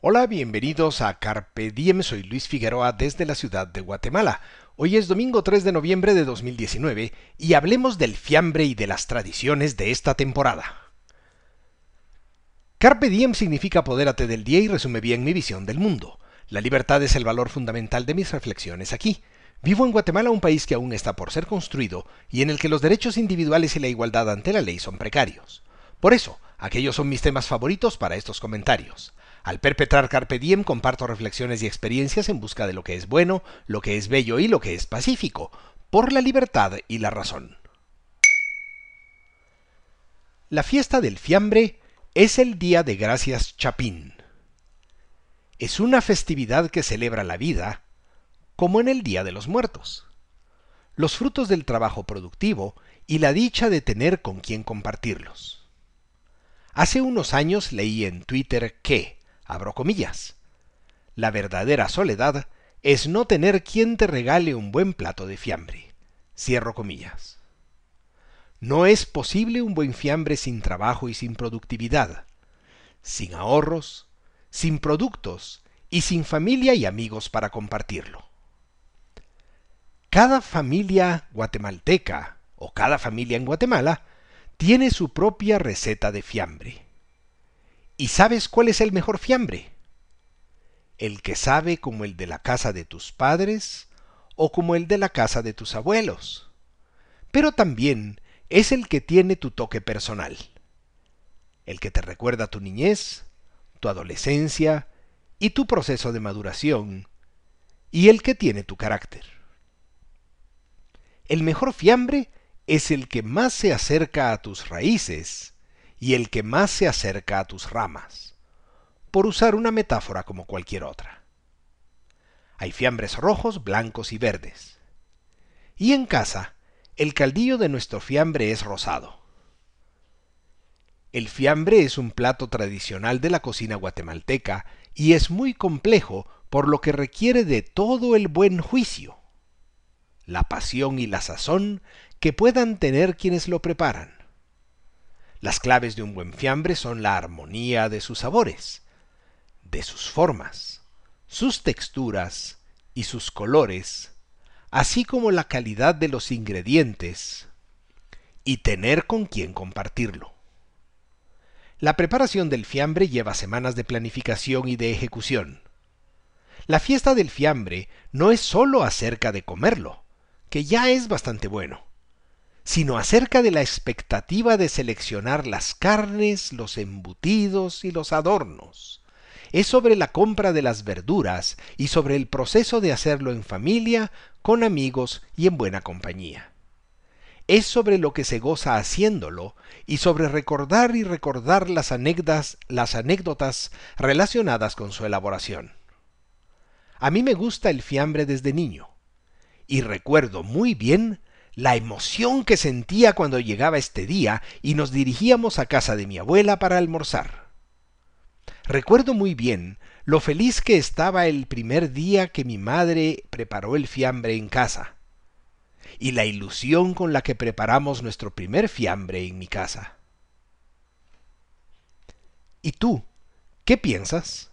Hola, bienvenidos a Carpe Diem. Soy Luis Figueroa desde la ciudad de Guatemala. Hoy es domingo 3 de noviembre de 2019 y hablemos del fiambre y de las tradiciones de esta temporada. Carpe Diem significa apodérate del día y resume bien mi visión del mundo. La libertad es el valor fundamental de mis reflexiones aquí. Vivo en Guatemala, un país que aún está por ser construido y en el que los derechos individuales y la igualdad ante la ley son precarios. Por eso, aquellos son mis temas favoritos para estos comentarios. Al perpetrar Carpe Diem comparto reflexiones y experiencias en busca de lo que es bueno, lo que es bello y lo que es pacífico, por la libertad y la razón. La fiesta del fiambre es el Día de Gracias Chapín. Es una festividad que celebra la vida, como en el Día de los Muertos, los frutos del trabajo productivo y la dicha de tener con quien compartirlos. Hace unos años leí en Twitter que, abro comillas. La verdadera soledad es no tener quien te regale un buen plato de fiambre. Cierro comillas. No es posible un buen fiambre sin trabajo y sin productividad, sin ahorros, sin productos y sin familia y amigos para compartirlo. Cada familia guatemalteca o cada familia en Guatemala tiene su propia receta de fiambre. ¿Y sabes cuál es el mejor fiambre? El que sabe como el de la casa de tus padres o como el de la casa de tus abuelos. Pero también es el que tiene tu toque personal. El que te recuerda tu niñez, tu adolescencia y tu proceso de maduración, y el que tiene tu carácter. El mejor fiambre es el que más se acerca a tus raíces y el que más se acerca a tus ramas, por usar una metáfora como cualquier otra. Hay fiambres rojos, blancos y verdes. Y en casa, el caldillo de nuestro fiambre es rosado. El fiambre es un plato tradicional de la cocina guatemalteca y es muy complejo por lo que requiere de todo el buen juicio, la pasión y la sazón que puedan tener quienes lo preparan. Las claves de un buen fiambre son la armonía de sus sabores, de sus formas, sus texturas y sus colores, así como la calidad de los ingredientes y tener con quien compartirlo. La preparación del fiambre lleva semanas de planificación y de ejecución. La fiesta del fiambre no es sólo acerca de comerlo, que ya es bastante bueno sino acerca de la expectativa de seleccionar las carnes, los embutidos y los adornos. Es sobre la compra de las verduras y sobre el proceso de hacerlo en familia, con amigos y en buena compañía. Es sobre lo que se goza haciéndolo y sobre recordar y recordar las anécdotas, las anécdotas relacionadas con su elaboración. A mí me gusta el fiambre desde niño y recuerdo muy bien la emoción que sentía cuando llegaba este día y nos dirigíamos a casa de mi abuela para almorzar. Recuerdo muy bien lo feliz que estaba el primer día que mi madre preparó el fiambre en casa, y la ilusión con la que preparamos nuestro primer fiambre en mi casa. ¿Y tú? ¿Qué piensas?